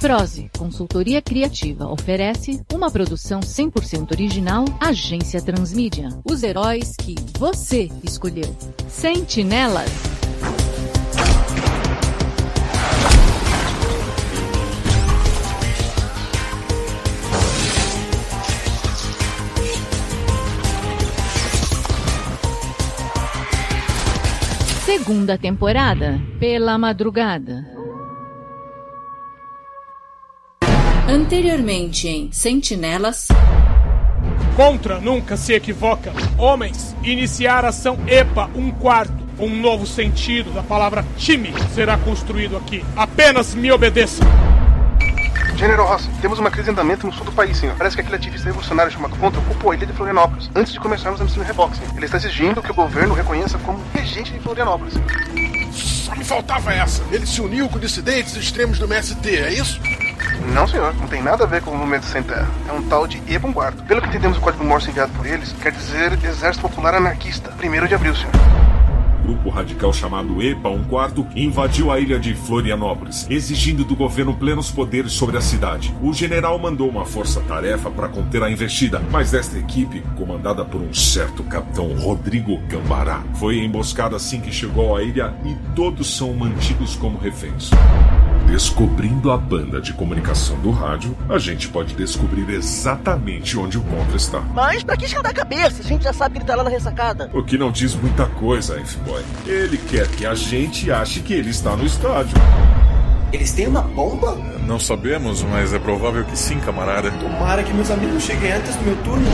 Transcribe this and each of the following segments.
Prose, consultoria criativa, oferece uma produção 100% original Agência Transmídia. Os heróis que você escolheu. Sentinelas. Segunda temporada, pela madrugada. Anteriormente em Sentinelas. Contra nunca se equivoca. Homens, iniciar ação EPA um quarto. Um novo sentido da palavra time será construído aqui. Apenas me obedeçam. General Ross, temos uma crise em andamento no sul do país, senhor. Parece que aquele ativista revolucionário chamado Contra ocupou a ilha de Florianópolis antes de começarmos a missão de reboxing. Ele está exigindo que o governo o reconheça como regente de Florianópolis. Só me faltava essa. Ele se uniu com dissidentes extremos do MST, é isso? Não, senhor. Não tem nada a ver com o movimento sem terra. É um tal de Ebonguardo. Pelo que entendemos o código Morse enviado por eles, quer dizer Exército Popular Anarquista. Primeiro de abril, senhor grupo radical chamado EPA, um quarto, invadiu a ilha de Florianópolis, exigindo do governo plenos poderes sobre a cidade. O general mandou uma força-tarefa para conter a investida, mas esta equipe, comandada por um certo capitão Rodrigo Cambará, foi emboscada assim que chegou à ilha e todos são mantidos como reféns. Descobrindo a banda de comunicação do rádio, a gente pode descobrir exatamente onde o Contra está. Mas pra que esquentar a cabeça? A gente já sabe que ele tá lá na ressacada. O que não diz muita coisa, F-Boy. Ele quer que a gente ache que ele está no estádio. Eles têm uma bomba? Não sabemos, mas é provável que sim, camarada. Tomara que meus amigos cheguem antes do meu turno.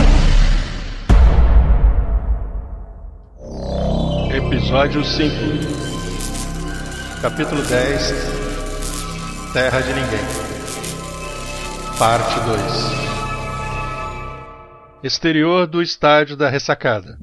Episódio 5 Capítulo 10 Terra de Ninguém. Parte 2 Exterior do estádio da ressacada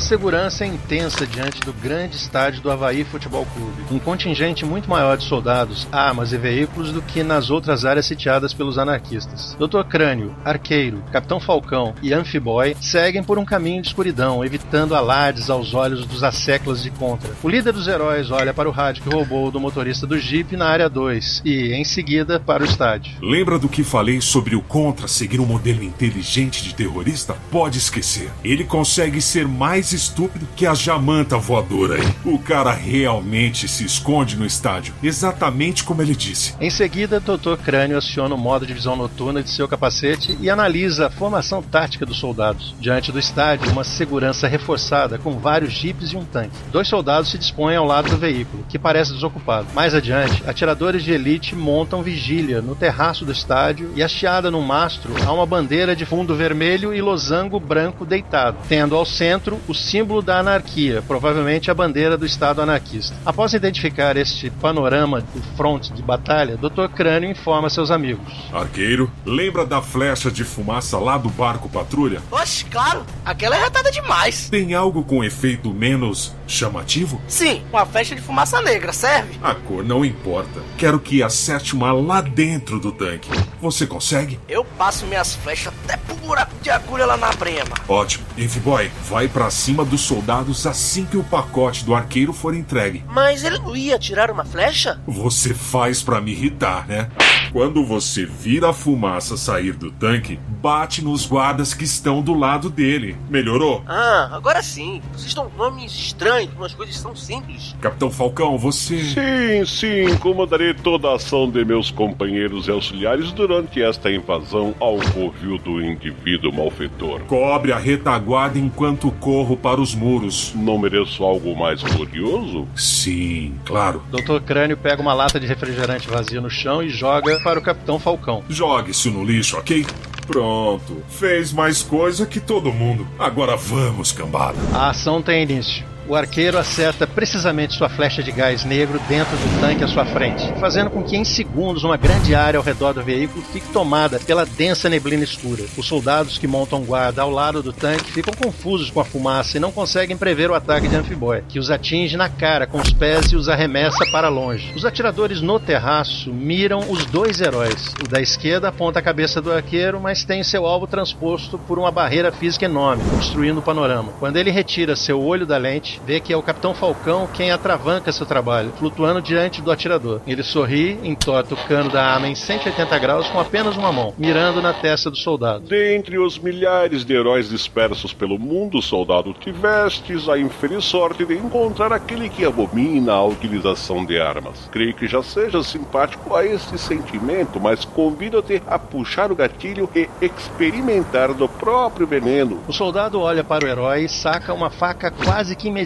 segurança é intensa diante do grande estádio do Havaí Futebol Clube. Um contingente muito maior de soldados, armas e veículos do que nas outras áreas sitiadas pelos anarquistas. Dr. Crânio, Arqueiro, Capitão Falcão e Amphiboy seguem por um caminho de escuridão, evitando alardes aos olhos dos asseclas de contra. O líder dos heróis olha para o rádio que roubou do motorista do Jeep na área 2 e, em seguida, para o estádio. Lembra do que falei sobre o Contra seguir um modelo inteligente de terrorista? Pode esquecer. Ele consegue ser mais estúpido que a jamanta voadora. O cara realmente se esconde no estádio, exatamente como ele disse. Em seguida, Dr. Crânio aciona o modo de visão noturna de seu capacete e analisa a formação tática dos soldados. Diante do estádio, uma segurança reforçada com vários jipes e um tanque. Dois soldados se dispõem ao lado do veículo, que parece desocupado. Mais adiante, atiradores de elite montam vigília no terraço do estádio e hasteada no mastro há uma bandeira de fundo vermelho e losango branco deitado, tendo ao centro o símbolo da anarquia, provavelmente a bandeira do Estado anarquista. Após identificar este panorama do fronte de batalha, Dr. Crânio informa seus amigos. Arqueiro, lembra da flecha de fumaça lá do barco patrulha? Oxe, claro, aquela é retada demais. Tem algo com efeito menos chamativo? Sim, uma flecha de fumaça negra, serve? A cor não importa. Quero que acerte uma lá dentro do tanque. Você consegue? Eu passo minhas flechas até pro buraco de agulha lá na brema. Ótimo. Boy, vai para cima cima dos soldados assim que o pacote do arqueiro for entregue. Mas ele não ia tirar uma flecha? Você faz para me irritar, né? Quando você vira a fumaça sair do tanque, bate nos guardas que estão do lado dele. Melhorou? Ah, agora sim. Vocês dão nomes estranhos umas coisas tão simples. Capitão Falcão, você. Sim, sim, comandarei toda a ação de meus companheiros e auxiliares durante esta invasão ao covil do indivíduo malfeitor. Cobre a retaguarda enquanto corro para os muros. Não mereço algo mais glorioso? Sim, claro. Doutor Crânio pega uma lata de refrigerante vazia no chão e joga para o Capitão Falcão. Jogue-se no lixo, ok? Pronto. Fez mais coisa que todo mundo. Agora vamos, cambada. A ação tem início. O arqueiro acerta precisamente sua flecha de gás negro dentro do tanque à sua frente, fazendo com que em segundos uma grande área ao redor do veículo fique tomada pela densa neblina escura. Os soldados que montam guarda ao lado do tanque ficam confusos com a fumaça e não conseguem prever o ataque de Amphiboy, que os atinge na cara com os pés e os arremessa para longe. Os atiradores no terraço miram os dois heróis. O da esquerda aponta a cabeça do arqueiro, mas tem seu alvo transposto por uma barreira física enorme, obstruindo o panorama. Quando ele retira seu olho da lente, vê que é o Capitão Falcão quem atravanca seu trabalho, flutuando diante do atirador. Ele sorri, entorta o cano da arma em 180 graus com apenas uma mão, mirando na testa do soldado. Dentre os milhares de heróis dispersos pelo mundo, soldado, tivestes a infeliz sorte de encontrar aquele que abomina a utilização de armas. Creio que já seja simpático a este sentimento, mas convido-te a puxar o gatilho e experimentar do próprio veneno. O soldado olha para o herói e saca uma faca quase que imediatamente,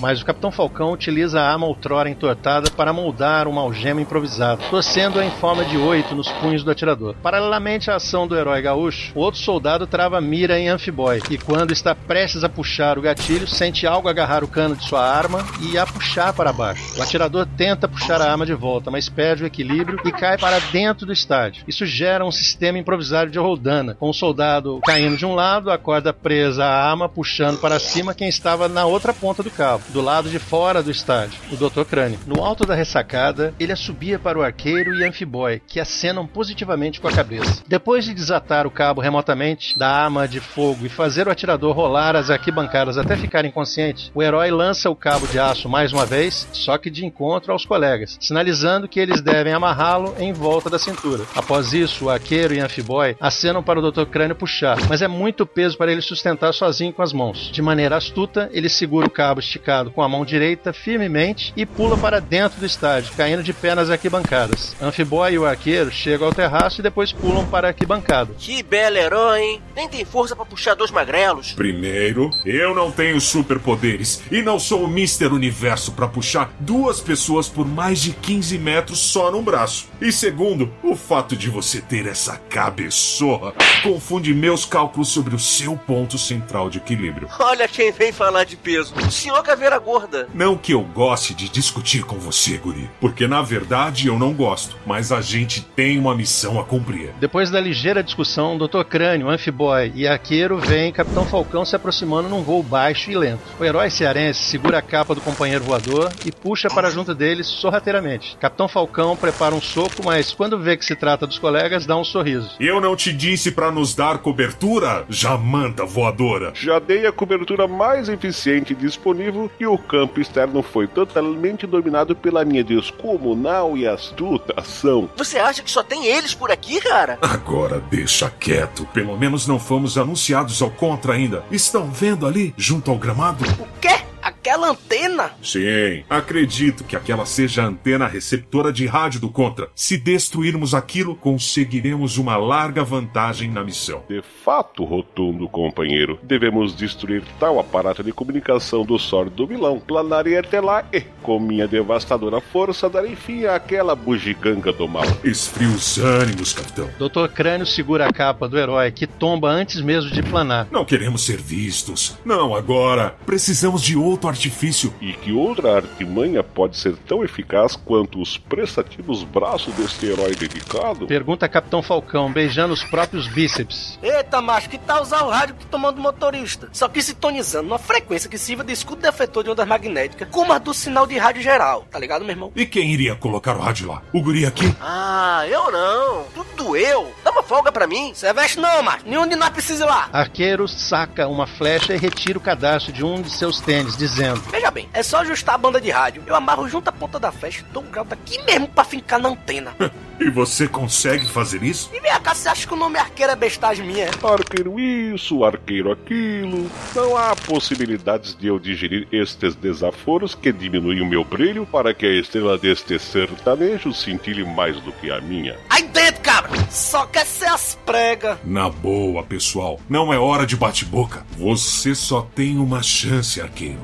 mas o Capitão Falcão utiliza a arma outrora entortada para moldar uma algema improvisada, torcendo-a em forma de oito nos punhos do atirador. Paralelamente à ação do herói gaúcho, o outro soldado trava mira em Amphiboy e, quando está prestes a puxar o gatilho, sente algo agarrar o cano de sua arma e a puxar para baixo. O atirador tenta puxar a arma de volta, mas perde o equilíbrio e cai para dentro do estádio. Isso gera um sistema improvisado de roldana, com o soldado caindo de um lado, a corda presa à arma, puxando para cima quem estava na outra ponta do cabo, do lado de fora do estádio, o Dr. Crânio. No alto da ressacada, ele assobia para o arqueiro e Amphiboy, que acenam positivamente com a cabeça. Depois de desatar o cabo remotamente da arma de fogo e fazer o atirador rolar as arquibancadas até ficar inconsciente, o herói lança o cabo de aço mais uma vez, só que de encontro aos colegas, sinalizando que eles devem amarrá-lo em volta da cintura. Após isso, o arqueiro e Amphiboy acenam para o Dr. Crânio puxar, mas é muito peso para ele sustentar sozinho com as mãos. De maneira astuta, ele segura o cabo esticado com a mão direita firmemente e pula para dentro do estádio, caindo de pé nas arquibancadas. Amphiboy e o arqueiro chegam ao terraço e depois pulam para a arquibancada. Que belo herói, hein? Nem tem força para puxar dois magrelos. Primeiro, eu não tenho superpoderes e não sou o Mr. Universo para puxar duas pessoas por mais de 15 metros só num braço. E segundo, o fato de você ter essa cabeçorra confunde meus cálculos sobre o seu ponto central de equilíbrio. Olha quem vem falar de peso. O senhor caveira gorda. Não que eu goste de discutir com você, guri, porque na verdade eu não gosto, mas a gente tem uma missão a cumprir. Depois da ligeira discussão, Dr. Crânio, Amphiboy e Arqueiro veem Capitão Falcão se aproximando num voo baixo e lento. O herói cearense segura a capa do companheiro voador e puxa para junto deles sorrateiramente. Capitão Falcão prepara um soco, mas quando vê que se trata dos colegas, dá um sorriso. Eu não te disse para nos dar cobertura, jamanta voadora. Já dei a cobertura mais eficiente disponível e o campo externo foi totalmente dominado pela minha descomunal e astuta ação. Você acha que só tem eles por aqui, cara? Agora deixa quieto. Pelo menos não fomos anunciados ao contra ainda. Estão vendo ali, junto ao gramado? O quê? Aquela antena? Sim, acredito que aquela seja a antena receptora de rádio do Contra. Se destruirmos aquilo, conseguiremos uma larga vantagem na missão. De fato, rotundo companheiro, devemos destruir tal aparato de comunicação do sólido do vilão. Planarei até lá e, com minha devastadora força, darei fim àquela bugiganga do mal. Esfria os ânimos, capitão. Dr. Crânio segura a capa do herói, que tomba antes mesmo de planar. Não queremos ser vistos. Não agora. Precisamos de outro artifício. E que outra artimanha pode ser tão eficaz quanto os prestativos braços deste herói dedicado? Pergunta Capitão Falcão, beijando os próprios bíceps. Eita, macho, que tal usar o rádio que tomando motorista? Só que sintonizando numa frequência que sirva de escudo defletor de ondas magnéticas, como a do sinal de rádio geral, tá ligado, meu irmão? E quem iria colocar o rádio lá? O guri aqui? Ah, eu não. Tudo eu. Dá uma folga pra mim. Você veste não, macho. Nenhum de nós precisa ir lá. Arqueiro saca uma flecha e retira o cadastro de um de seus tênis, dizendo: Veja bem, é só ajustar a banda de rádio. Eu amarro junto a ponta da flecha e dou um grau daqui mesmo pra fincar na antena. E você consegue fazer isso? E vem cá, você acha que o nome arqueiro é bestagem minha? Arqueiro isso, arqueiro aquilo. Não há possibilidades de eu digerir estes desaforos que diminuem o meu brilho para que a estrela deste sertanejo cintile mais do que a minha. Aí dentro, cabra! Só quer ser as pregas. Na boa, pessoal. Não é hora de bate-boca. Você só tem uma chance, arqueiro.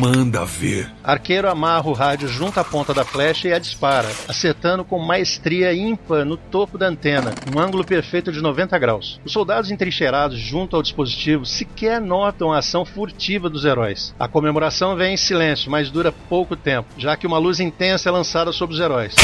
Manda ver. Arqueiro amarra o rádio junto à ponta da flecha e a dispara, acertando com maestria ímpar no topo da antena, um ângulo perfeito de 90 graus. Os soldados entrincheirados junto ao dispositivo sequer notam a ação furtiva dos heróis. A comemoração vem em silêncio, mas dura pouco tempo, já que uma luz intensa é lançada sobre os heróis.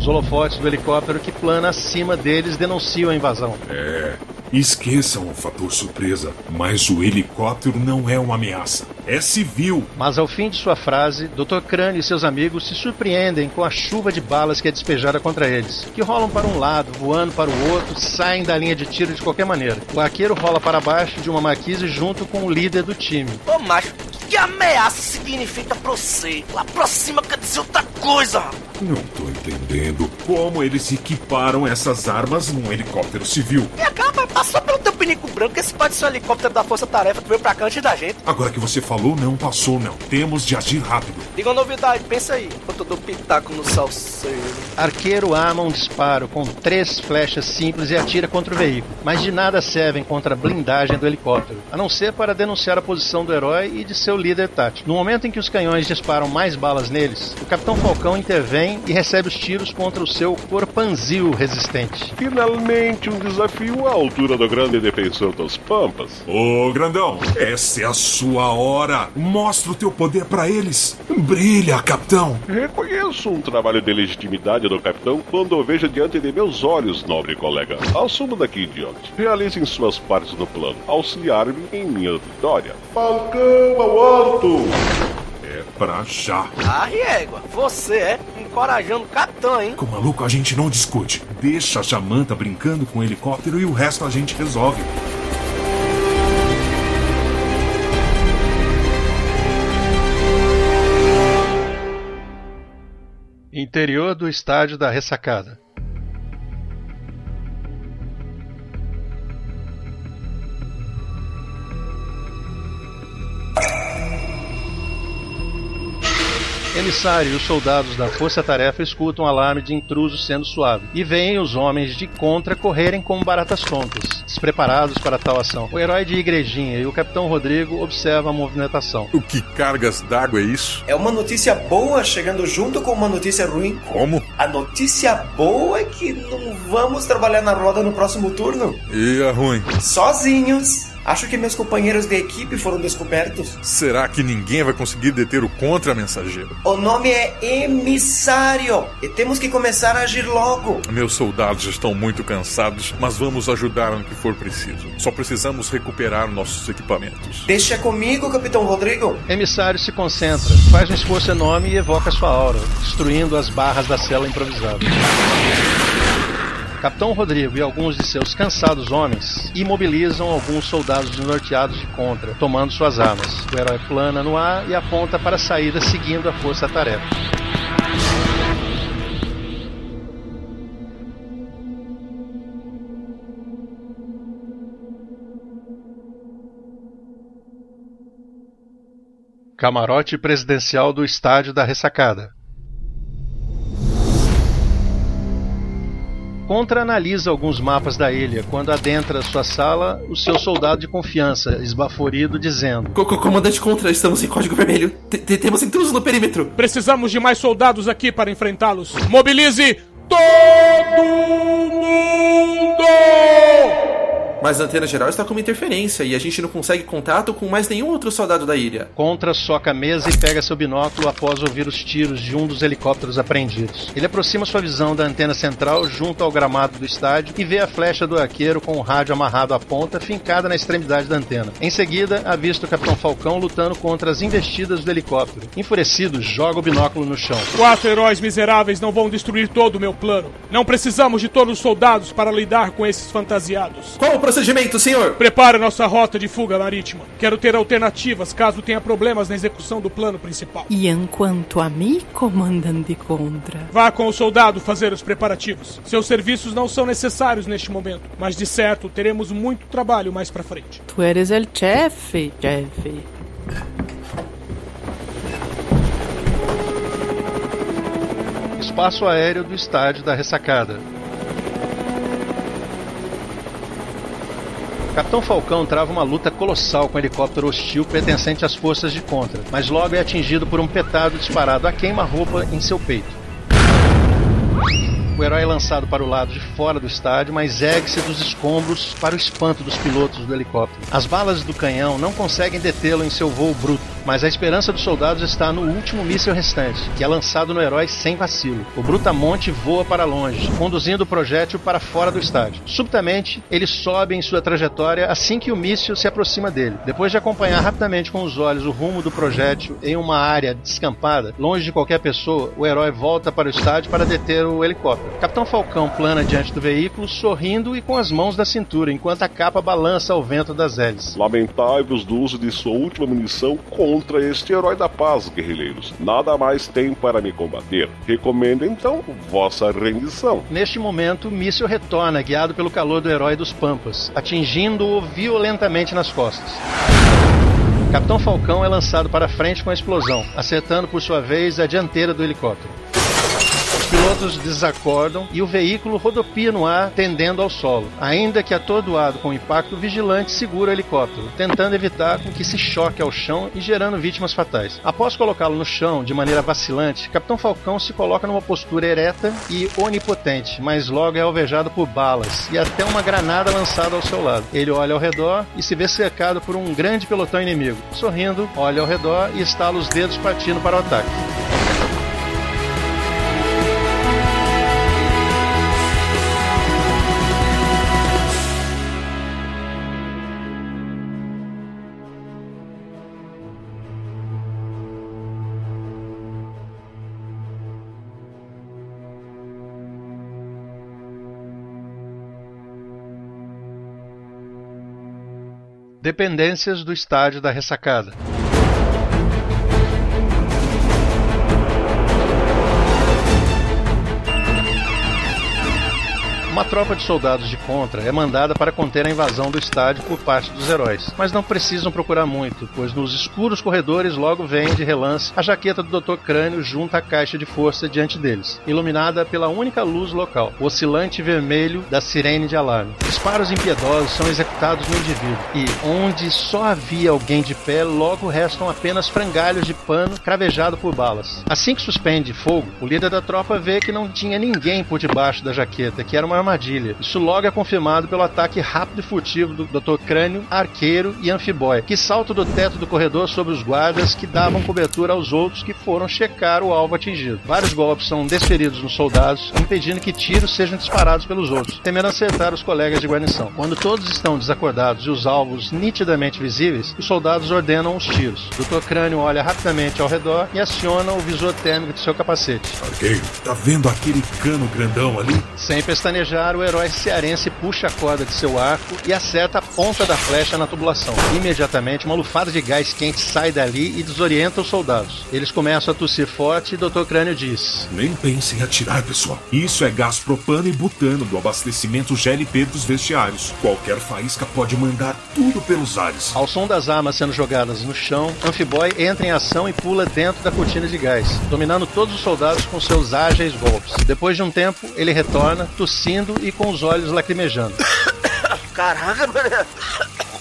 Os holofotes do helicóptero que plana acima deles denunciam a invasão. É. Esqueçam o fator surpresa, mas o helicóptero não é uma ameaça. É civil. Mas ao fim de sua frase, Dr. Crânio e seus amigos se surpreendem com a chuva de balas que é despejada contra eles, que rolam para um lado, voando para o outro, saem da linha de tiro de qualquer maneira. O arqueiro rola para baixo de uma marquise junto com o líder do time. Ô macho, que ameaça significa pra você? Lá pra cima quer dizer outra coisa. Não tô entendendo como eles equiparam essas armas num helicóptero civil. E acaba, passou pelo teu pinico branco que esse pode ser o helicóptero da Força Tarefa que veio pra cá antes da gente. Agora que você falou, não passou, não. Temos de agir rápido. Diga uma novidade, pensa aí, enquanto eu dou pitaco no salseiro. Arqueiro arma um disparo com três flechas simples e atira contra o veículo, mas de nada servem contra a blindagem do helicóptero, a não ser para denunciar a posição do herói e de seu líder tático. No momento em que os canhões disparam mais balas neles, o Capitão Falcão intervém e recebe os tiros contra o seu corpanzil resistente. Finalmente um desafio à altura do grande defensor das Pampas. Ô, grandão, essa é a sua hora. Mostra o teu poder pra eles. Brilha, capitão. Reconheço um trabalho de legitimidade do capitão quando o vejo diante de meus olhos, nobre colega. Assumo daqui em diante. Realizem suas partes no plano. Auxiliar-me em minha vitória. Falcão ao alto! É pra já. Ah, Riégua, você é encorajando o capitão, hein? Com o maluco a gente não discute. Deixa a Jamanta brincando com o helicóptero e o resto a gente resolve. Interior do estádio da ressacada. Emissário e os soldados da Força Tarefa escutam o alarme de intrusos sendo suave e veem os homens de contra correrem como baratas tontas, despreparados para tal ação. O herói de Igrejinha e o Capitão Rodrigo observam a movimentação. O que cargas d'água é isso? É uma notícia boa chegando junto com uma notícia ruim. Como? A notícia boa é que não vamos trabalhar na roda no próximo turno. E a ruim? Sozinhos. Acho que meus companheiros de equipe foram descobertos. Será que ninguém vai conseguir deter o contra-mensageiro? O nome é Emissário e temos que começar a agir logo. Meus soldados estão muito cansados, mas vamos ajudar no que for preciso. Só precisamos recuperar nossos equipamentos. Deixa comigo, Capitão Rodrigo. Emissário se concentra, faz um esforço enorme e evoca sua aura, destruindo as barras da cela improvisada. Capitão Rodrigo e alguns de seus cansados homens imobilizam alguns soldados desnorteados de contra, tomando suas armas. O herói plana no ar e aponta para a saída seguindo a força-tarefa. Camarote presidencial do estádio da ressacada. Contra analisa alguns mapas da ilha quando adentra sua sala o seu soldado de confiança, esbaforido, dizendo: Co- co- Comandante Contra, estamos em código vermelho. T- t- Temos intrusos no perímetro. Precisamos de mais soldados aqui para enfrentá-los. Mobilize todo mundo! Mas a antena geral está com uma interferência e a gente não consegue contato com mais nenhum outro soldado da ilha. Contra soca a mesa e pega seu binóculo após ouvir os tiros de um dos helicópteros apreendidos. Ele aproxima sua visão da antena central junto ao gramado do estádio e vê a flecha do arqueiro com o rádio amarrado à ponta fincada na extremidade da antena. Em seguida, avista o Capitão Falcão lutando contra as investidas do helicóptero. Enfurecido, joga o binóculo no chão. Quatro heróis miseráveis não vão destruir todo o meu plano. Não precisamos de todos os soldados para lidar com esses fantasiados. Qual o procedimento, senhor? Prepare nossa rota de fuga marítima. Quero ter alternativas caso tenha problemas na execução do plano principal. E enquanto a mim, comandante Contra. Vá com o soldado fazer os preparativos. Seus serviços não são necessários neste momento, mas de certo teremos muito trabalho mais pra frente. Tu eres el chefe, chefe. Espaço aéreo do estádio da ressacada. Capitão Falcão trava uma luta colossal com um helicóptero hostil pertencente às forças de contra, mas logo é atingido por um petardo disparado a queima-roupa em seu peito. O herói é lançado para o lado de fora do estádio, mas ergue-se dos escombros para o espanto dos pilotos do helicóptero. As balas do canhão não conseguem detê-lo em seu voo bruto, mas a esperança dos soldados está no último míssil restante, que é lançado no herói sem vacilo. O Brutamonte voa para longe, conduzindo o projétil para fora do estádio. Subitamente, ele sobe em sua trajetória assim que o míssil se aproxima dele. Depois de acompanhar rapidamente com os olhos o rumo do projétil em uma área descampada, longe de qualquer pessoa, o herói volta para o estádio para deter o helicóptero. Capitão Falcão plana diante do veículo, sorrindo e com as mãos da cintura, enquanto a capa balança ao vento das hélices. Lamentáveis do uso de sua última munição contra este herói da paz, guerrilheiros. Nada mais tem para me combater. Recomendo então vossa rendição. Neste momento, o míssil retorna, guiado pelo calor do herói dos Pampas, atingindo-o violentamente nas costas. Capitão Falcão é lançado para frente com a explosão, acertando por sua vez a dianteira do helicóptero. Os pilotos desacordam e o veículo rodopia no ar, tendendo ao solo. Ainda que atordoado com o impacto, o vigilante segura o helicóptero, tentando evitar com que se choque ao chão e gerando vítimas fatais. Após colocá-lo no chão de maneira vacilante, Capitão Falcão se coloca numa postura ereta e onipotente, mas logo é alvejado por balas e até uma granada lançada ao seu lado. Ele olha ao redor e se vê cercado por um grande pelotão inimigo. Sorrindo, olha ao redor e estala os dedos partindo para o ataque. Dependências do estádio da ressacada. Uma tropa de soldados de Contra é mandada para conter a invasão do estádio por parte dos heróis, mas não precisam procurar muito, pois nos escuros corredores logo vem de relance a jaqueta do Dr. Crânio junto à caixa de força diante deles, iluminada pela única luz local, o oscilante vermelho da sirene de alarme. Disparos impiedosos são executados no indivíduo, e onde só havia alguém de pé, logo restam apenas frangalhos de pano cravejado por balas. Assim que suspende fogo, o líder da tropa vê que não tinha ninguém por debaixo da jaqueta, que era uma armadilha. Isso logo é confirmado pelo ataque rápido e furtivo do Dr. Crânio, Arqueiro e Anfibóia, que saltam do teto do corredor sobre os guardas que davam cobertura aos outros que foram checar o alvo atingido. Vários golpes são desferidos nos soldados, impedindo que tiros sejam disparados pelos outros, temendo acertar os colegas de guarnição. Quando todos estão desacordados e os alvos nitidamente visíveis, os soldados ordenam os tiros. Dr. Crânio olha rapidamente ao redor e aciona o visor térmico de seu capacete. Arqueiro, tá vendo aquele cano grandão ali? Sem pestanejar, o herói cearense puxa a corda de seu arco e acerta a ponta da flecha na tubulação. Imediatamente, uma lufada de gás quente sai dali e desorienta os soldados. Eles começam a tossir forte e Dr. Crânio diz: Nem pense em atirar, pessoal. Isso é gás propano e butano do abastecimento GLP dos vestiários. Qualquer faísca pode mandar tudo pelos ares. Ao som das armas sendo jogadas no chão, Amphiboy entra em ação e pula dentro da cortina de gás, dominando todos os soldados com seus ágeis golpes. Depois de um tempo, ele retorna, tossindo e com os olhos lacrimejando. Caraca, mano.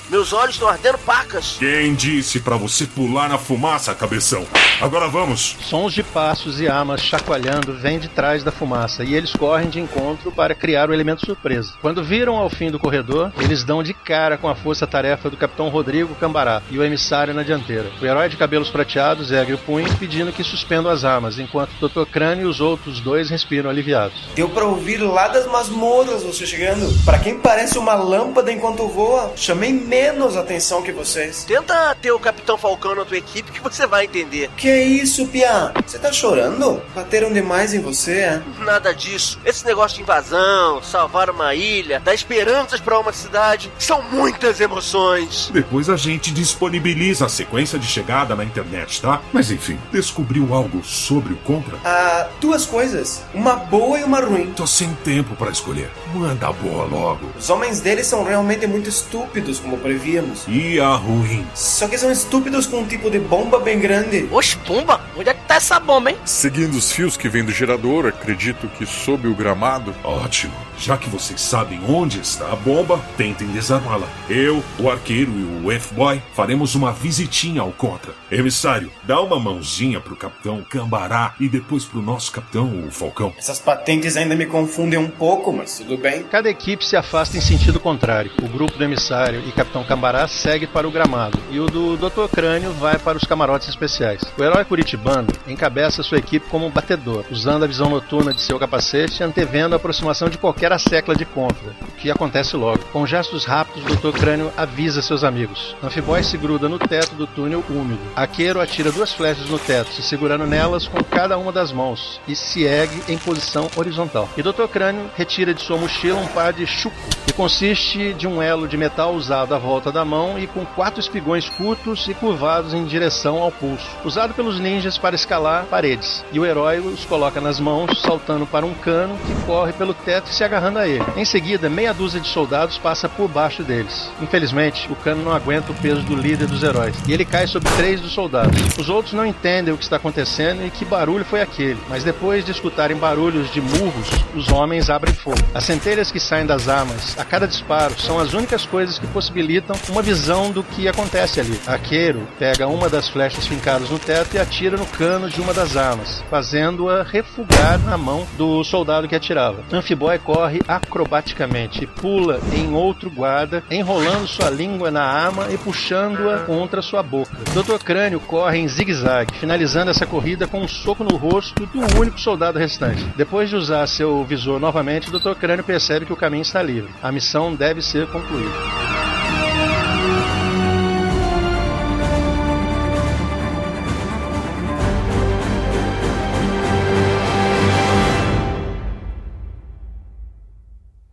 Meus olhos estão ardendo pacas. Quem disse para você pular na fumaça, cabeção? Agora vamos. Sons de passos e armas chacoalhando vêm de trás da fumaça e eles correm de encontro para criar o elemento surpresa. Quando viram ao fim do corredor, eles dão de cara com a força-tarefa do capitão Rodrigo Cambará e o emissário na dianteira. O herói de cabelos prateados ergue o punho pedindo que suspendam as armas, enquanto o Dr. Crânio e os outros dois respiram aliviados. Deu para ouvir lá das masmorras você chegando. Para quem parece uma lâmpada enquanto voa, chamei menos atenção que vocês. Tenta ter o Capitão Falcão na tua equipe que você vai entender. Que é isso, Pia? Você tá chorando? Bateram demais em você, é? Nada disso. Esse negócio de invasão, salvar uma ilha, dar esperanças para uma cidade, são muitas emoções. Depois a gente disponibiliza a sequência de chegada na internet, tá? Mas enfim, descobriu algo sobre o Contra? Ah, duas coisas. Uma boa e uma ruim. Tô sem tempo para escolher. Manda a boa logo. Os homens deles são realmente muito estúpidos, como prevíamos. E a ruim? Só que são estúpidos com um tipo de bomba bem grande. Oxe, bomba? Onde é que tá essa bomba, hein? Seguindo os fios que vêm do gerador, acredito que sob o gramado. Ótimo. Já que vocês sabem onde está a bomba, tentem desarmá-la. Eu, o arqueiro e o F-Boy faremos uma visitinha ao Contra. Emissário, dá uma mãozinha pro capitão Cambará e depois pro nosso capitão, o Falcão. Essas patentes ainda me confundem um pouco, mas tudo bem. Cada equipe se afasta em sentido contrário. O grupo do emissário e capitão Cambará segue para o gramado e o do Dr. Crânio vai para os camarotes especiais. O herói curitibano encabeça sua equipe como um batedor, usando a visão noturna de seu capacete, antevendo a aproximação de qualquer assecla de contra, o que acontece logo. Com gestos rápidos, Dr. Crânio avisa seus amigos. Amphiboy se gruda no teto do túnel úmido. Aqueiro atira duas flechas no teto, se segurando nelas com cada uma das mãos, e se ergue em posição horizontal. E Dr. Crânio retira de sua mochila um par de chuco, consiste de um elo de metal usado à volta da mão e com quatro espigões curtos e curvados em direção ao pulso, usado pelos ninjas para escalar paredes. E o herói os coloca nas mãos, saltando para um cano que corre pelo teto e se agarrando a ele. Em seguida, meia dúzia de soldados passa por baixo deles. Infelizmente, o cano não aguenta o peso do líder dos heróis e ele cai sobre três dos soldados. Os outros não entendem o que está acontecendo e que barulho foi aquele, mas depois de escutarem barulhos de murros, os homens abrem fogo. As centelhas que saem das armas cada disparo são as únicas coisas que possibilitam uma visão do que acontece ali. Arqueiro pega uma das flechas fincadas no teto e atira no cano de uma das armas, fazendo-a refugar na mão do soldado que atirava. Amphiboy corre acrobaticamente e pula em outro guarda, enrolando sua língua na arma e puxando-a contra sua boca. Dr. Crânio corre em zigue-zague, finalizando essa corrida com um soco no rosto do único soldado restante. Depois de usar seu visor novamente, Dr. Crânio percebe que o caminho está livre. A missão deve ser concluída.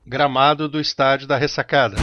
Gramado do estádio da ressacada.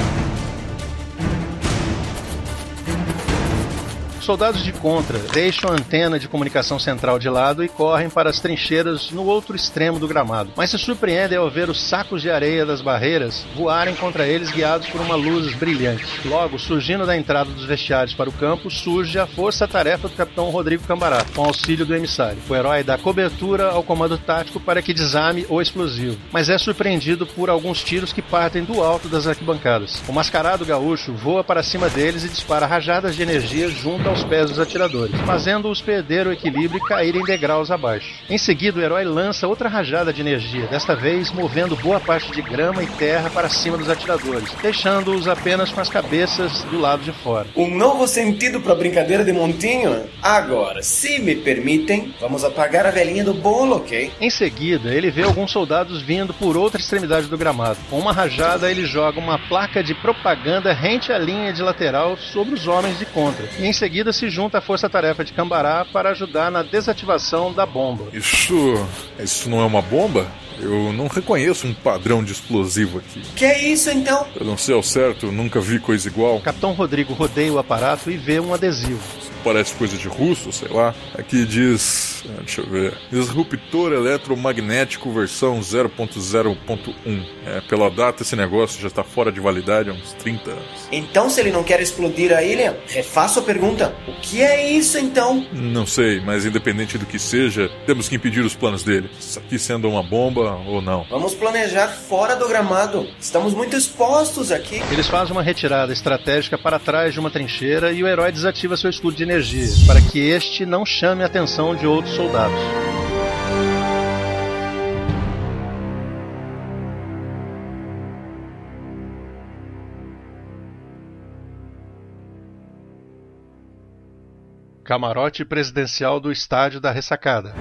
Soldados de contra deixam a antena de comunicação central de lado e correm para as trincheiras no outro extremo do gramado, mas se surpreendem ao ver os sacos de areia das barreiras voarem contra eles guiados por uma luz brilhante. Logo, surgindo da entrada dos vestiários para o campo, surge a força-tarefa do capitão Rodrigo Cambará, com auxílio do emissário. O herói dá cobertura ao comando tático para que desarme o explosivo, mas é surpreendido por alguns tiros que partem do alto das arquibancadas. O mascarado gaúcho voa para cima deles e dispara rajadas de energia junto ao aos pés dos atiradores, fazendo-os perder o equilíbrio e caírem degraus abaixo. Em seguida, o herói lança outra rajada de energia, desta vez movendo boa parte de grama e terra para cima dos atiradores, deixando-os apenas com as cabeças do lado de fora. Um novo sentido para a brincadeira de montinho? Agora, se me permitem, vamos apagar a velhinha do bolo, ok? Em seguida, ele vê alguns soldados vindo por outra extremidade do gramado. Com uma rajada, ele joga uma placa de propaganda rente à linha de lateral sobre os homens de contra. E em seguida, seguida se junta à força-tarefa de Cambará para ajudar na desativação da bomba. Isso. Isso não é uma bomba? Eu não reconheço um padrão de explosivo aqui. Que é isso então? Eu não sei ao certo, nunca vi coisa igual. Capitão Rodrigo rodeia o aparato e vê um adesivo parece coisa de russo, sei lá. Aqui diz, ah, deixa eu ver, disruptor eletromagnético versão 0.0.1. É, pela data esse negócio já está fora de validade há uns 30 anos. Então, se ele não quer explodir a ilha, refaço a pergunta: o que é isso então? Não sei, mas independente do que seja, temos que impedir os planos dele. Isso aqui sendo uma bomba ou não. Vamos planejar fora do gramado. Estamos muito expostos aqui. Eles fazem uma retirada estratégica para trás de uma trincheira e o herói desativa seu escudo de energia, para que este não chame a atenção de outros soldados. Camarote presidencial do Estádio da Ressacada.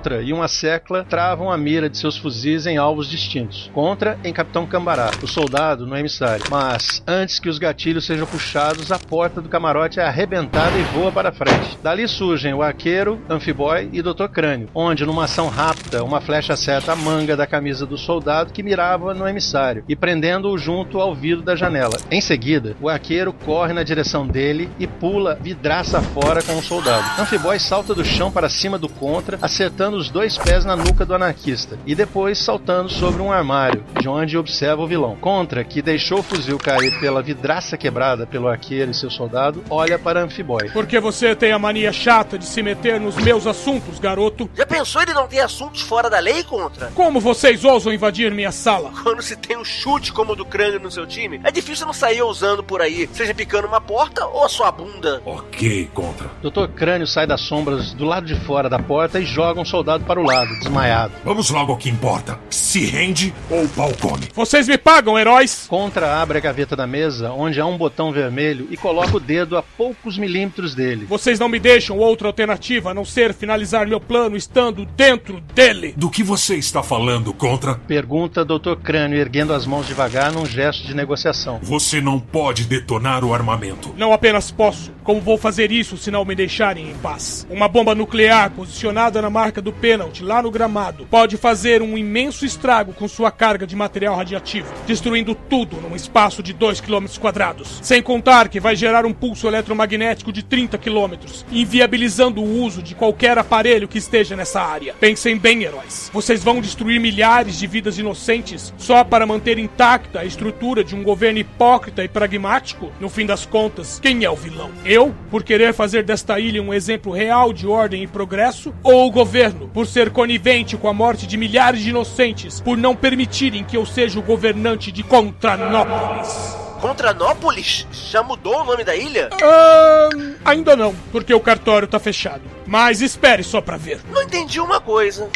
Contra e uma secla travam a mira de seus fuzis em alvos distintos. Contra em Capitão Cambará, o soldado no emissário. Mas antes que os gatilhos sejam puxados, a porta do camarote é arrebentada e voa para frente. Dali surgem o arqueiro, Amphiboy e Dr. Crânio, onde numa ação rápida, uma flecha acerta a manga da camisa do soldado que mirava no emissário e prendendo-o junto ao vidro da janela. Em seguida, o arqueiro corre na direção dele e pula vidraça fora com o soldado. Amphiboy salta do chão para cima do contra, acertando colocando os dois pés na nuca do anarquista e depois saltando sobre um armário, de onde observa o vilão. Contra, que deixou o fuzil cair pela vidraça quebrada pelo arqueiro e seu soldado, olha para Amphiboy. Porque você tem a mania chata de se meter nos meus assuntos, garoto? Já pensou ele não ter assuntos fora da lei contra? Como vocês ousam invadir minha sala? Quando se tem um chute como o do crânio no seu time, é difícil não sair ousando por aí, seja picando uma porta ou a sua bunda. Ok, contra. Dr. Crânio sai das sombras do lado de fora da porta e joga um soldado para o lado, desmaiado. Vamos logo ao que importa. Se rende ou o pau come. Vocês me pagam, heróis? Contra abre a gaveta da mesa, onde há um botão vermelho, e coloca o dedo a poucos milímetros dele. Vocês não me deixam outra alternativa a não ser finalizar meu plano estando dentro dele. Do que você está falando, contra? Pergunta Dr. Crânio, erguendo as mãos devagar num gesto de negociação. Você não pode detonar o armamento. Não apenas posso, como vou fazer isso se não me deixarem em paz? Uma bomba nuclear posicionada na marca do pênalti lá no gramado pode fazer um imenso estrago com sua carga de material radiativo, destruindo tudo num espaço de 2 km quadrados. Sem contar que vai gerar um pulso eletromagnético de 30 km, inviabilizando o uso de qualquer aparelho que esteja nessa área. Pensem bem, heróis. Vocês vão destruir milhares de vidas inocentes só para manter intacta a estrutura de um governo hipócrita e pragmático? No fim das contas, quem é o vilão? Eu, por querer fazer desta ilha um exemplo real de ordem e progresso? Ou o governo, por ser conivente com a morte de milhares de inocentes, por não permitirem que eu seja o governante de Contranópolis? Contranópolis? Já mudou o nome da ilha? Ahn, ainda não, porque o cartório tá fechado. Mas espere só pra ver. Não entendi uma coisa.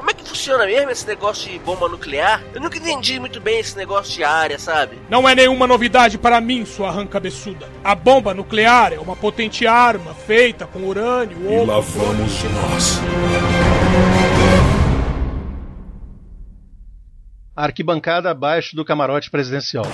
Como é que funciona mesmo esse negócio de bomba nuclear? Eu nunca entendi muito bem esse negócio de área, sabe? Não é nenhuma novidade para mim, sua arranca-beçuda. A bomba nuclear é uma potente arma feita com urânio E ou... lá vamos nós. Arquibancada abaixo do camarote presidencial.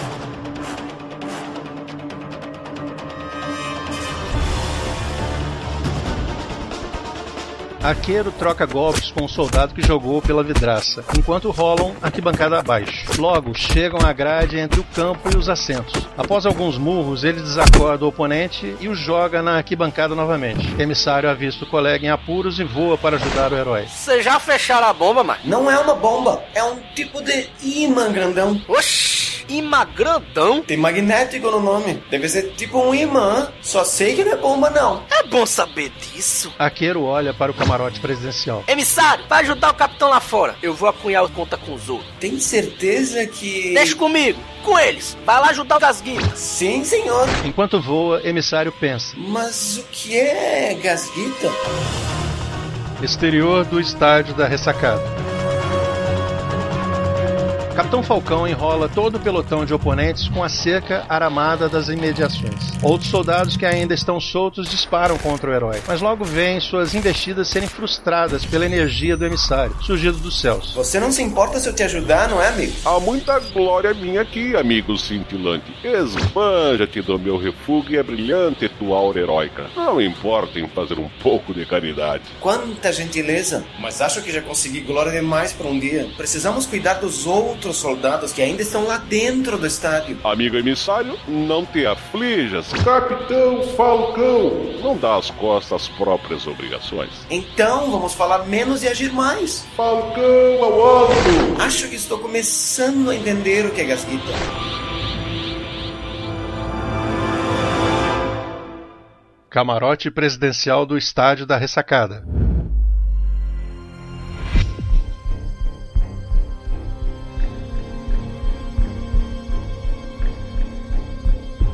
Arqueiro troca golpes com o soldado que jogou pela vidraça, enquanto rolam arquibancada abaixo. Logo, chegam à grade entre o campo e os assentos. Após alguns murros, ele desacorda o oponente e o joga na arquibancada novamente. O emissário avista o colega em apuros e voa para ajudar o herói. Vocês já fecharam a bomba, mas. Não é uma bomba, é um tipo de imã grandão. Oxi! Imã grandão? Tem magnético no nome. Deve ser tipo um imã. Só sei que não é bomba, não. É bom saber disso. Arqueiro olha para o camarote presidencial. Emissário, vai ajudar o capitão lá fora. Eu vou acunhar o conta com os outros. Tem certeza que. Deixa comigo, com eles. Vai lá ajudar o Gasguinho. Sim, senhor. Enquanto voa, emissário pensa. Mas o que é gasguita? Exterior do estádio da ressacada. Capitão Falcão enrola todo o pelotão de oponentes com a cerca aramada das imediações. Outros soldados que ainda estão soltos disparam contra o herói, mas logo veem suas investidas serem frustradas pela energia do emissário, surgido dos céus. Você não se importa se eu te ajudar, não é, amigo? Há muita glória minha aqui, amigo cintilante. Esbanja-te do meu refúgio e a brilhante tua aura heróica. Não importa em fazer um pouco de caridade. Quanta gentileza! Mas acho que já consegui glória demais por um dia. Precisamos cuidar dos outros soldados que ainda estão lá dentro do estádio. Amigo emissário, não te aflijas. Capitão Falcão, não dá as costas às próprias obrigações. Então vamos falar menos e agir mais. Falcão ao alto! Acho que estou começando a entender o que é gasguita. Camarote presidencial do estádio da ressacada.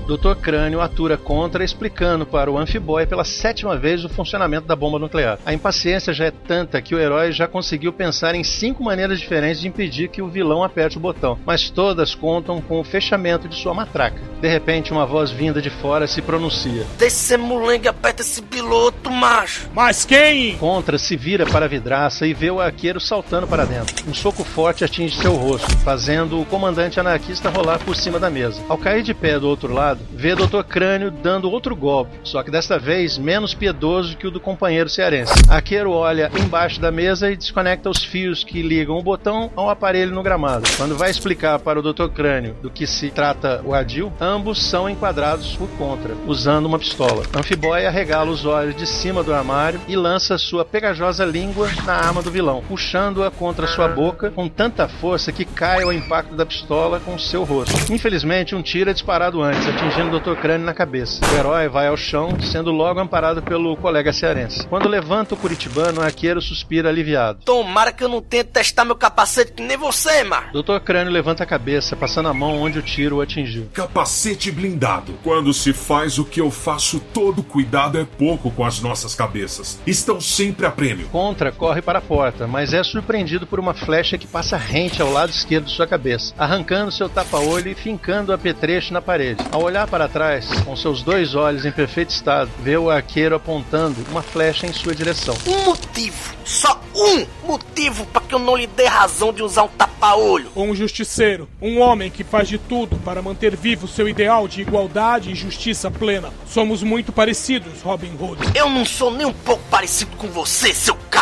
Dr. Crânio atura contra, explicando para o Amphiboy pela sétima vez o funcionamento da bomba nuclear. A impaciência já é tanta que o herói já conseguiu pensar em cinco maneiras diferentes de impedir que o vilão aperte o botão, mas todas contam com o fechamento de sua matraca. De repente, uma voz vinda de fora se pronuncia. Deixa esse aperta esse piloto, macho. Mas quem? Contra se vira para a vidraça e vê o arqueiro saltando para dentro. Um soco forte atinge seu rosto, fazendo o comandante anarquista rolar por cima da mesa. Ao cair de pé do outro lado, lado, vê Dr. Crânio dando outro golpe, só que desta vez menos piedoso que o do companheiro cearense. Arqueiro olha embaixo da mesa e desconecta os fios que ligam o botão ao aparelho no gramado. Quando vai explicar para o Dr. Crânio do que se trata o Adil, ambos são enquadrados por contra, usando uma pistola. Anfiboy arregala os olhos de cima do armário e lança sua pegajosa língua na arma do vilão, puxando-a contra sua boca com tanta força que cai ao impacto da pistola com seu rosto. Infelizmente, um tiro é disparado antes, atingindo o Dr. Crânio na cabeça. O herói vai ao chão, sendo logo amparado pelo colega cearense. Quando levanta o curitibano, o arqueiro suspira aliviado. Tomara que eu não tenha testar meu capacete que nem você, mar. Dr. Crânio levanta a cabeça, passando a mão onde o tiro o atingiu. Capacete blindado. Quando se faz o que eu faço, todo cuidado é pouco com as nossas cabeças. Estão sempre a prêmio. Contra corre para a porta, mas é surpreendido por uma flecha que passa rente ao lado esquerdo de sua cabeça, arrancando seu tapa-olho e fincando o apetrecho na parede. Ao olhar para trás, com seus dois olhos em perfeito estado, vê o arqueiro apontando uma flecha em sua direção. Um motivo, só um motivo para que eu não lhe dê razão de usar um tapa-olho. Um justiceiro, um homem que faz de tudo para manter vivo seu ideal de igualdade e justiça plena. Somos muito parecidos, Robin Hood. Eu não sou nem um pouco parecido com você, seu safado.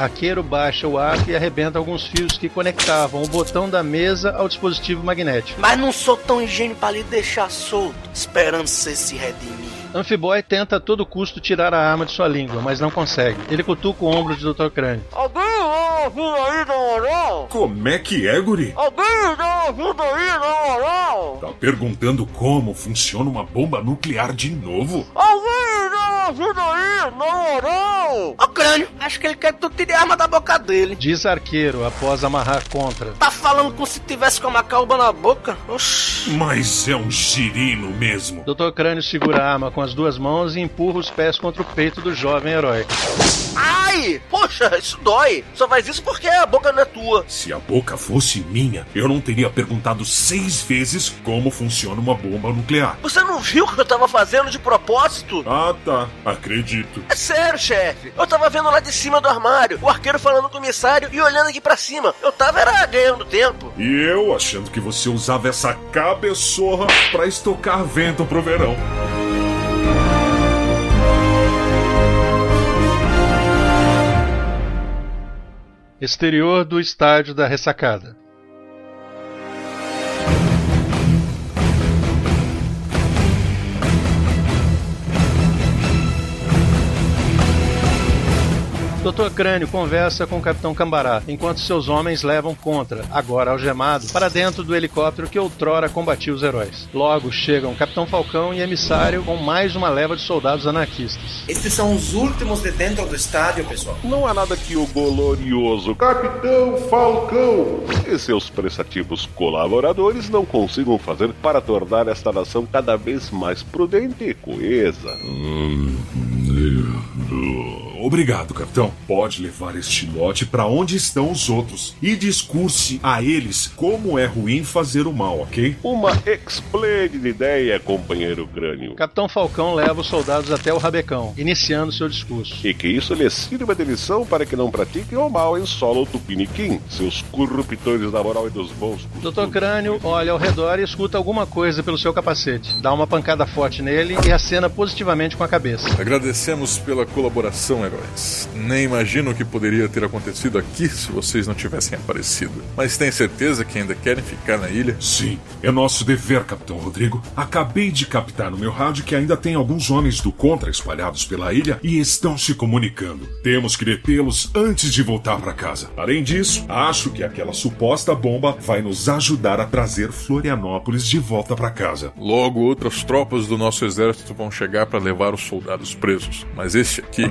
Arqueiro baixa o arco e arrebenta alguns fios que conectavam o botão da mesa ao dispositivo magnético. Mas não sou tão ingênuo para lhe deixar solto, esperando você se redimir. Amphiboy tenta a todo custo tirar a arma de sua língua, mas não consegue. Ele cutuca o ombro de Dr. Crânio. Alguém dá uma aí na moral? Como é que é, guri? Alguém dá ajuda aí na moral? Tá perguntando como funciona uma bomba nuclear de novo? Alguém dá ajuda aí na moral? Ó crânio, acho que ele quer que tu tire a arma da boca dele. Diz arqueiro após amarrar contra. Tá falando como se tivesse com uma calba na boca? Oxi. Mas é um girino mesmo. Dr. Crânio segura a arma com as duas mãos e empurra os pés contra o peito do jovem herói. Ai! Poxa, isso dói. Só faz isso porque a boca não é tua. Se a boca fosse minha, eu não teria perguntado seis vezes como funciona uma bomba nuclear. Você não viu o que eu tava fazendo de propósito? Ah, tá. Acredito. É sério, chefe. Eu tava vendo lá de cima do armário, o arqueiro falando com o comissário e olhando aqui pra cima. Eu tava era ganhando tempo. E eu achando que você usava essa cabeçorra pra estocar vento pro verão. Exterior do estádio da ressacada. Dr. Crânio conversa com o Capitão Cambará, enquanto seus homens levam contra, agora algemado, para dentro do helicóptero que outrora combatia os heróis. Logo chegam Capitão Falcão e emissário com mais uma leva de soldados anarquistas. Estes são os últimos de dentro do estádio, pessoal. Não há nada que o glorioso Capitão Falcão e seus prestativos colaboradores não consigam fazer para tornar esta nação cada vez mais prudente e coesa. Obrigado, capitão. Pode levar este lote para onde estão os outros e discurse a eles como é ruim fazer o mal, ok? Uma esplêndida ideia, companheiro crânio. Capitão Falcão leva os soldados até o Rabecão, iniciando seu discurso. E que isso lhes sirva de lição para que não pratiquem o mal em solo tupiniquim, seus corruptores da moral e dos bons costumes. Dr. Crânio olha ao redor e escuta alguma coisa pelo seu capacete. Dá uma pancada forte nele e acena positivamente com a cabeça. Agradecemos pela colaboração, heróis. Nem imagino o que poderia ter acontecido aqui se vocês não tivessem aparecido. Mas tem certeza que ainda querem ficar na ilha? Sim, é nosso dever, Capitão Rodrigo. Acabei de captar no meu rádio que ainda tem alguns homens do Contra espalhados pela ilha e estão se comunicando. Temos que detê-los antes de voltar para casa. Além disso, acho que aquela suposta bomba vai nos ajudar a trazer Florianópolis de volta para casa. Logo, outras tropas do nosso exército vão chegar para levar os soldados presos. Mas este aqui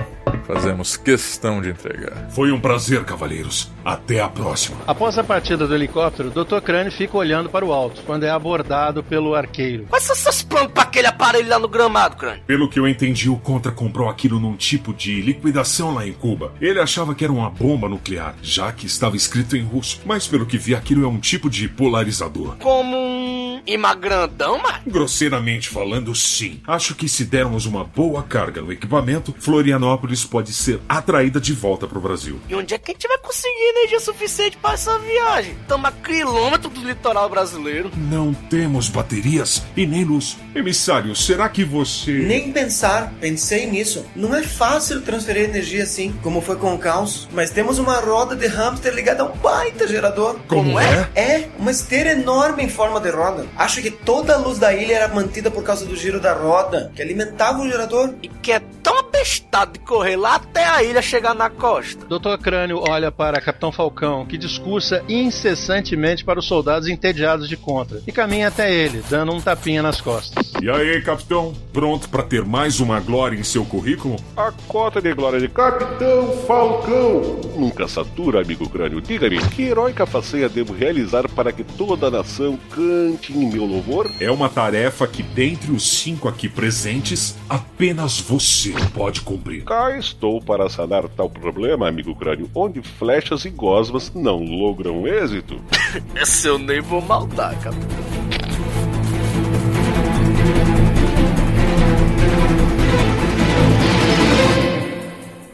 fazemos questão de entregar. Foi um prazer, cavalheiros. Até a próxima. Após a partida do helicóptero, Dr. Crane fica olhando para o alto, quando é abordado pelo arqueiro. Quais são seus planos pra aquele aparelho lá no gramado, Crane? Pelo que eu entendi, o Contra comprou aquilo num tipo de liquidação lá em Cuba. Ele achava que era uma bomba nuclear, já que estava escrito em russo. Mas pelo que vi, aquilo é um tipo de polarizador. Como um imã grandão, mas... Grosseiramente falando, sim. Acho que se dermos uma boa carga no equipamento, Florianópolis Florianópolis pode ser atraída de volta pro Brasil. E onde é que a gente vai conseguir energia suficiente para essa viagem? Estamos a quilômetro do litoral brasileiro. Não temos baterias e nem luz. Emissário, será que você. Nem pensar, pensei nisso. Não é fácil transferir energia assim, como foi com o caos, mas temos uma roda de hamster ligada a um baita gerador. Como é? É, uma esteira enorme em forma de roda. Acho que toda a luz da ilha era mantida por causa do giro da roda, que alimentava o gerador. E que é tão apestado de correr lá até a ilha chegar na costa. Dr. Crânio olha para Capitão Falcão, que discursa incessantemente para os soldados entediados de contra, e caminha até ele, dando um tapinha nas costas. E aí, capitão? Pronto para ter mais uma glória em seu currículo? A cota de glória de Capitão Falcão nunca satura, amigo crânio. Diga-me, que heróica façanha devo realizar para que toda a nação cante em meu louvor? É uma tarefa que, dentre os cinco aqui presentes, apenas você pode cumprir. Cá estou para sanar tal problema, amigo crânio, onde flechas e gosmas não logram êxito. Esse eu nem vou maldar, capitão.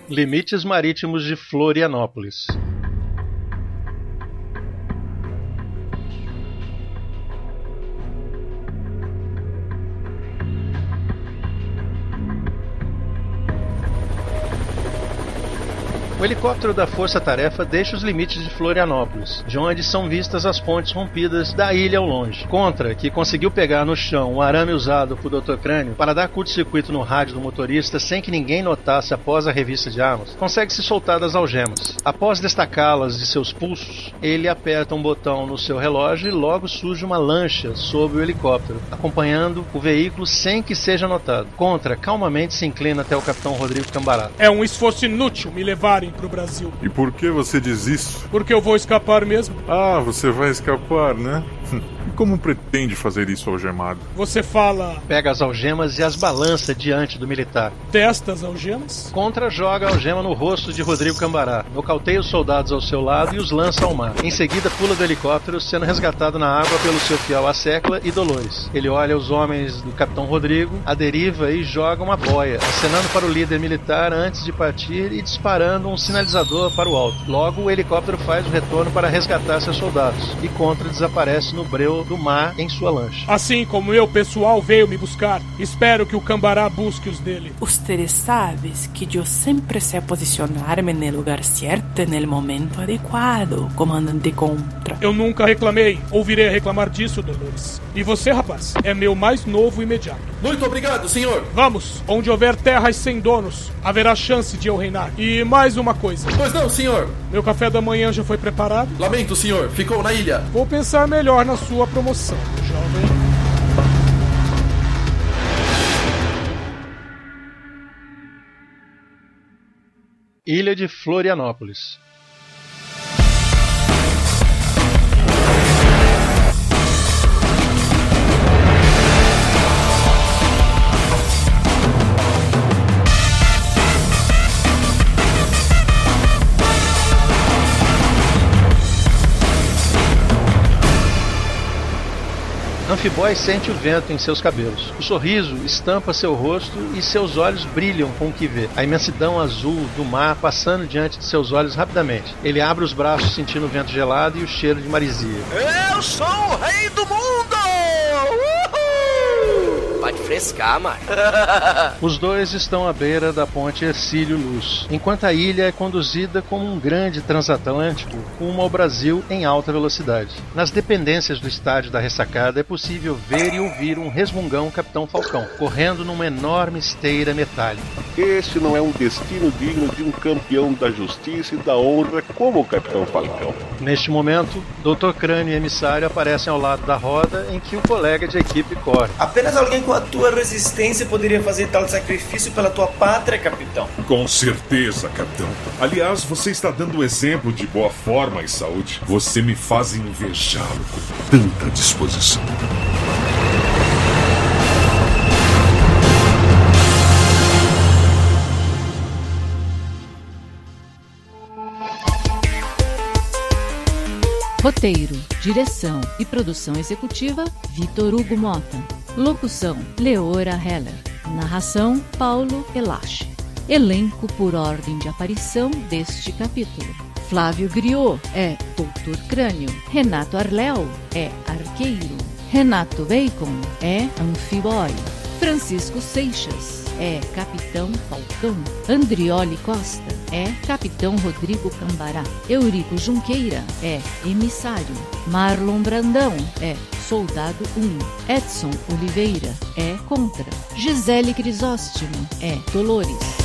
Limites Marítimos de Florianópolis. O helicóptero da Força Tarefa deixa os limites de Florianópolis, de onde são vistas as pontes rompidas da ilha ao longe. Contra, que conseguiu pegar no chão o arame usado por Dr. Crânio para dar curto-circuito no rádio do motorista sem que ninguém notasse após a revista de armas, consegue se soltar das algemas. Após destacá-las de seus pulsos, ele aperta um botão no seu relógio e logo surge uma lancha sobre o helicóptero, acompanhando o veículo sem que seja notado. Contra calmamente se inclina até o capitão Rodrigo Cambará. É um esforço inútil me levarem pro Brasil. E por que você diz isso? Porque eu vou escapar mesmo. Ah, você vai escapar, né? Como pretende fazer isso algemado? Você fala. Pega as algemas e as balança diante do militar. Testa as algemas? Contra joga a algema no rosto de Rodrigo Cambará, nocauteia os soldados ao seu lado e os lança ao mar. Em seguida, pula do helicóptero, sendo resgatado na água pelo seu fiel Assecla e Dolores. Ele olha os homens do capitão Rodrigo, a deriva e joga uma boia, acenando para o líder militar antes de partir e disparando um sinalizador para o alto. Logo, o helicóptero faz o retorno para resgatar seus soldados e Contra desaparece no breu do mar em sua lancha. Assim como eu, pessoal veio me buscar, espero que o Cambará busque os dele. Ustedes sabes que yo sempre sé posicionarme el lugar cierto en el momento adecuado, comandante Contra. Eu nunca reclamei, ouvirei reclamar disso, Dolores. E você, rapaz, é meu mais novo imediato. Muito obrigado, senhor. Vamos, onde houver terras sem donos, haverá chance de eu reinar. E mais uma coisa. Pois não, senhor. Meu café da manhã já foi preparado? Lamento, senhor. Ficou na ilha. Vou pensar melhor na sua promoção, jovem. Ilha de Florianópolis. Amphiboy sente o vento em seus cabelos. O sorriso estampa seu rosto e seus olhos brilham com o que vê. A imensidão azul do mar passando diante de seus olhos rapidamente. Ele abre os braços sentindo o vento gelado e o cheiro de marisia. Eu sou o rei do mundo! Uhul! Frescar, mano. Os dois estão à beira da ponte Ercílio Luz, enquanto a ilha é conduzida como um grande transatlântico rumo ao Brasil em alta velocidade. Nas dependências do estádio da ressacada é possível ver e ouvir um resmungão Capitão Falcão, correndo numa enorme esteira metálica. Este não é um destino digno de um campeão da justiça e da honra como o Capitão Falcão. Neste momento, Dr. Crânio e emissário aparecem ao lado da roda em que o colega de equipe corre. Apenas alguém com a tua resistência poderia fazer tal sacrifício pela tua pátria, capitão. Com certeza, capitão. Aliás, você está dando exemplo de boa forma e saúde. Você me faz invejá-lo com tanta disposição. Roteiro, direção e produção executiva: Vitor Hugo Mota. Locução: Leora Heller. Narração: Paulo Elache. Elenco por ordem de aparição deste capítulo. Flávio Griot é Doutor Crânio. Renato Arléu é Arqueiro. Renato Bacon é Anfiboy. Francisco Seixas é Capitão Falcão. Andrioli Costa é Capitão Rodrigo Cambará. Eurico Junqueira é Emissário. Marlon Brandão é Soldado 1. Edson Oliveira é Contra. Gisele Crisóstomo é Dolores.